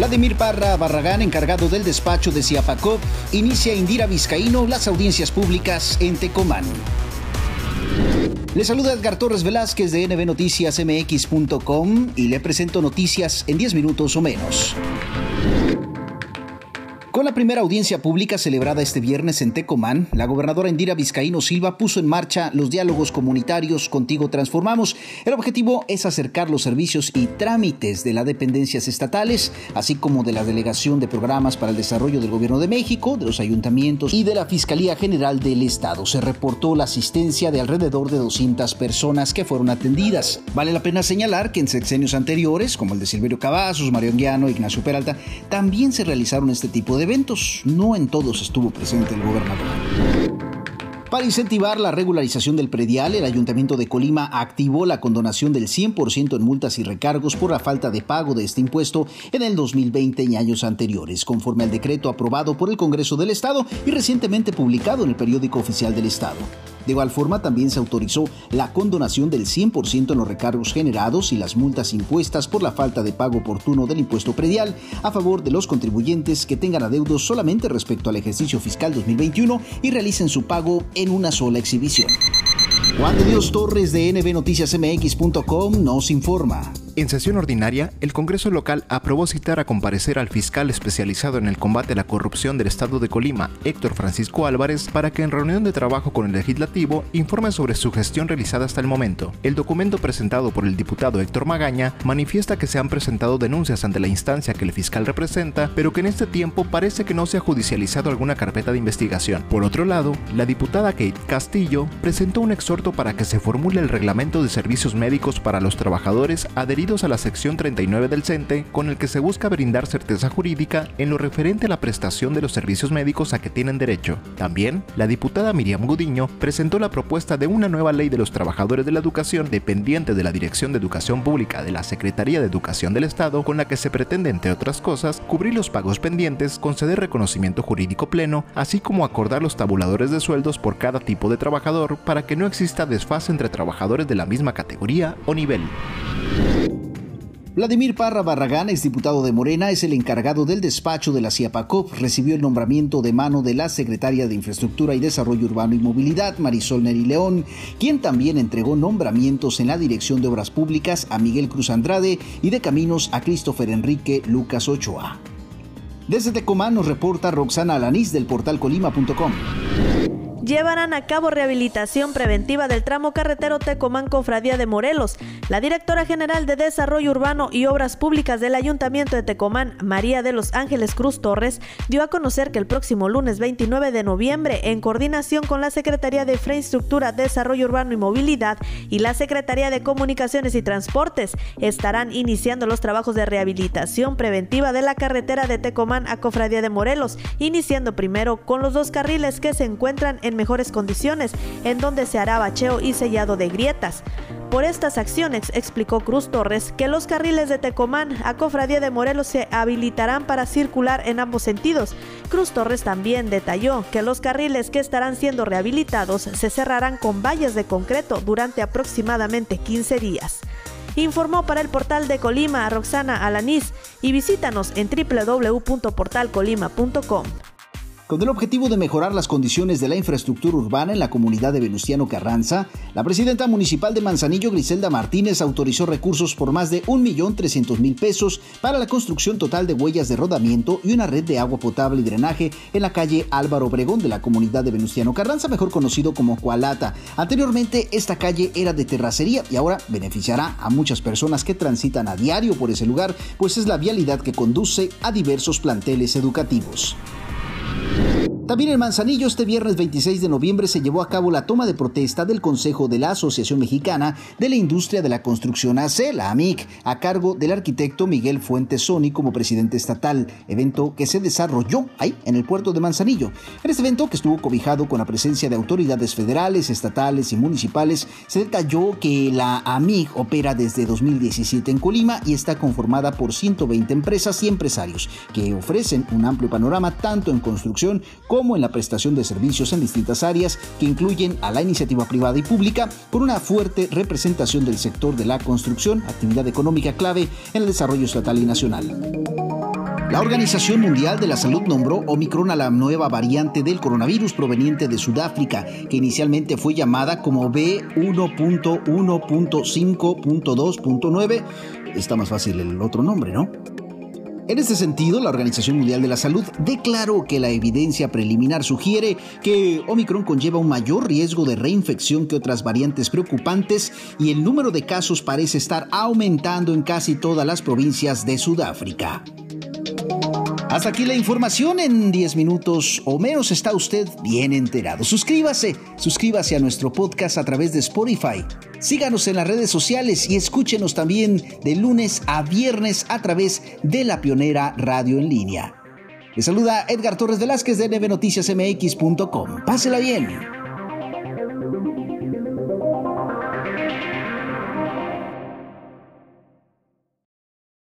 Vladimir Parra Barragán, encargado del despacho de Ciapacop, inicia Indira Vizcaíno las audiencias públicas en Tecomán. Le saluda Edgar Torres Velázquez de nbnoticiasmx.com y le presento noticias en 10 minutos o menos. La primera audiencia pública celebrada este viernes en Tecomán, la gobernadora Indira Vizcaíno Silva puso en marcha los diálogos comunitarios Contigo Transformamos. El objetivo es acercar los servicios y trámites de las dependencias estatales, así como de la Delegación de Programas para el Desarrollo del Gobierno de México, de los ayuntamientos y de la Fiscalía General del Estado. Se reportó la asistencia de alrededor de 200 personas que fueron atendidas. Vale la pena señalar que en sexenios anteriores, como el de Silverio Cavazos, Mario Anguiano, Ignacio Peralta, también se realizaron este tipo de eventos. No en todos estuvo presente el gobernador. Para incentivar la regularización del predial, el Ayuntamiento de Colima activó la condonación del 100% en multas y recargos por la falta de pago de este impuesto en el 2020 y años anteriores, conforme al decreto aprobado por el Congreso del Estado y recientemente publicado en el periódico oficial del Estado. De igual forma, también se autorizó la condonación del 100% en los recargos generados y las multas impuestas por la falta de pago oportuno del impuesto predial a favor de los contribuyentes que tengan adeudos solamente respecto al ejercicio fiscal 2021 y realicen su pago una sola exhibición. Juan de Dios Torres de nbnoticiasmx.com nos informa. En sesión ordinaria, el Congreso local aprobó citar a comparecer al fiscal especializado en el combate a la corrupción del Estado de Colima, Héctor Francisco Álvarez, para que en reunión de trabajo con el legislativo informe sobre su gestión realizada hasta el momento. El documento presentado por el diputado Héctor Magaña manifiesta que se han presentado denuncias ante la instancia que el fiscal representa, pero que en este tiempo parece que no se ha judicializado alguna carpeta de investigación. Por otro lado, la diputada Kate Castillo presentó un exhorto para que se formule el reglamento de servicios médicos para los trabajadores adheridos a la sección 39 del CENTE, con el que se busca brindar certeza jurídica en lo referente a la prestación de los servicios médicos a que tienen derecho. También, la diputada Miriam Gudiño presentó la propuesta de una nueva ley de los trabajadores de la educación dependiente de la Dirección de Educación Pública de la Secretaría de Educación del Estado, con la que se pretende, entre otras cosas, cubrir los pagos pendientes, conceder reconocimiento jurídico pleno, así como acordar los tabuladores de sueldos por cada tipo de trabajador para que no exista desfase entre trabajadores de la misma categoría o nivel. Vladimir Parra Barragán, exdiputado de Morena, es el encargado del despacho de la CIAPACOP. Recibió el nombramiento de mano de la secretaria de Infraestructura y Desarrollo Urbano y Movilidad, Marisol Neri León, quien también entregó nombramientos en la Dirección de Obras Públicas a Miguel Cruz Andrade y de Caminos a Christopher Enrique Lucas Ochoa. Desde Tecomán nos reporta Roxana Alanís del portal colima.com llevarán a cabo rehabilitación preventiva del tramo carretero Tecomán Cofradía de Morelos. La directora general de Desarrollo Urbano y Obras Públicas del Ayuntamiento de Tecomán, María de los Ángeles Cruz Torres, dio a conocer que el próximo lunes 29 de noviembre, en coordinación con la Secretaría de Infraestructura, Desarrollo Urbano y Movilidad y la Secretaría de Comunicaciones y Transportes, estarán iniciando los trabajos de rehabilitación preventiva de la carretera de Tecomán a Cofradía de Morelos, iniciando primero con los dos carriles que se encuentran en mejores condiciones, en donde se hará bacheo y sellado de grietas. Por estas acciones, explicó Cruz Torres, que los carriles de Tecomán a Cofradía de Morelos se habilitarán para circular en ambos sentidos. Cruz Torres también detalló que los carriles que estarán siendo rehabilitados se cerrarán con vallas de concreto durante aproximadamente 15 días. Informó para el portal de Colima Roxana Alanís y visítanos en www.portalcolima.com. Con el objetivo de mejorar las condiciones de la infraestructura urbana en la comunidad de Venustiano Carranza, la presidenta municipal de Manzanillo, Griselda Martínez, autorizó recursos por más de 1.300.000 pesos para la construcción total de huellas de rodamiento y una red de agua potable y drenaje en la calle Álvaro Obregón de la comunidad de Venustiano Carranza, mejor conocido como Cualata. Anteriormente, esta calle era de terracería y ahora beneficiará a muchas personas que transitan a diario por ese lugar, pues es la vialidad que conduce a diversos planteles educativos. you También en Manzanillo este viernes 26 de noviembre se llevó a cabo la toma de protesta del Consejo de la Asociación Mexicana de la Industria de la Construcción AC, la AMIC, a cargo del arquitecto Miguel Fuentes Sony como presidente estatal, evento que se desarrolló ahí en el puerto de Manzanillo. En este evento, que estuvo cobijado con la presencia de autoridades federales, estatales y municipales, se detalló que la AMIC opera desde 2017 en Colima y está conformada por 120 empresas y empresarios que ofrecen un amplio panorama tanto en construcción como como en la prestación de servicios en distintas áreas que incluyen a la iniciativa privada y pública, con una fuerte representación del sector de la construcción, actividad económica clave en el desarrollo estatal y nacional. La Organización Mundial de la Salud nombró Omicron a la nueva variante del coronavirus proveniente de Sudáfrica, que inicialmente fue llamada como B1.1.5.2.9. Está más fácil el otro nombre, ¿no? En este sentido, la Organización Mundial de la Salud declaró que la evidencia preliminar sugiere que Omicron conlleva un mayor riesgo de reinfección que otras variantes preocupantes y el número de casos parece estar aumentando en casi todas las provincias de Sudáfrica. Hasta aquí la información. En 10 minutos o menos está usted bien enterado. Suscríbase, suscríbase a nuestro podcast a través de Spotify. Síganos en las redes sociales y escúchenos también de lunes a viernes a través de la Pionera Radio en línea. Le saluda Edgar Torres Velázquez de nvnoticiasmx.com. Pásela bien.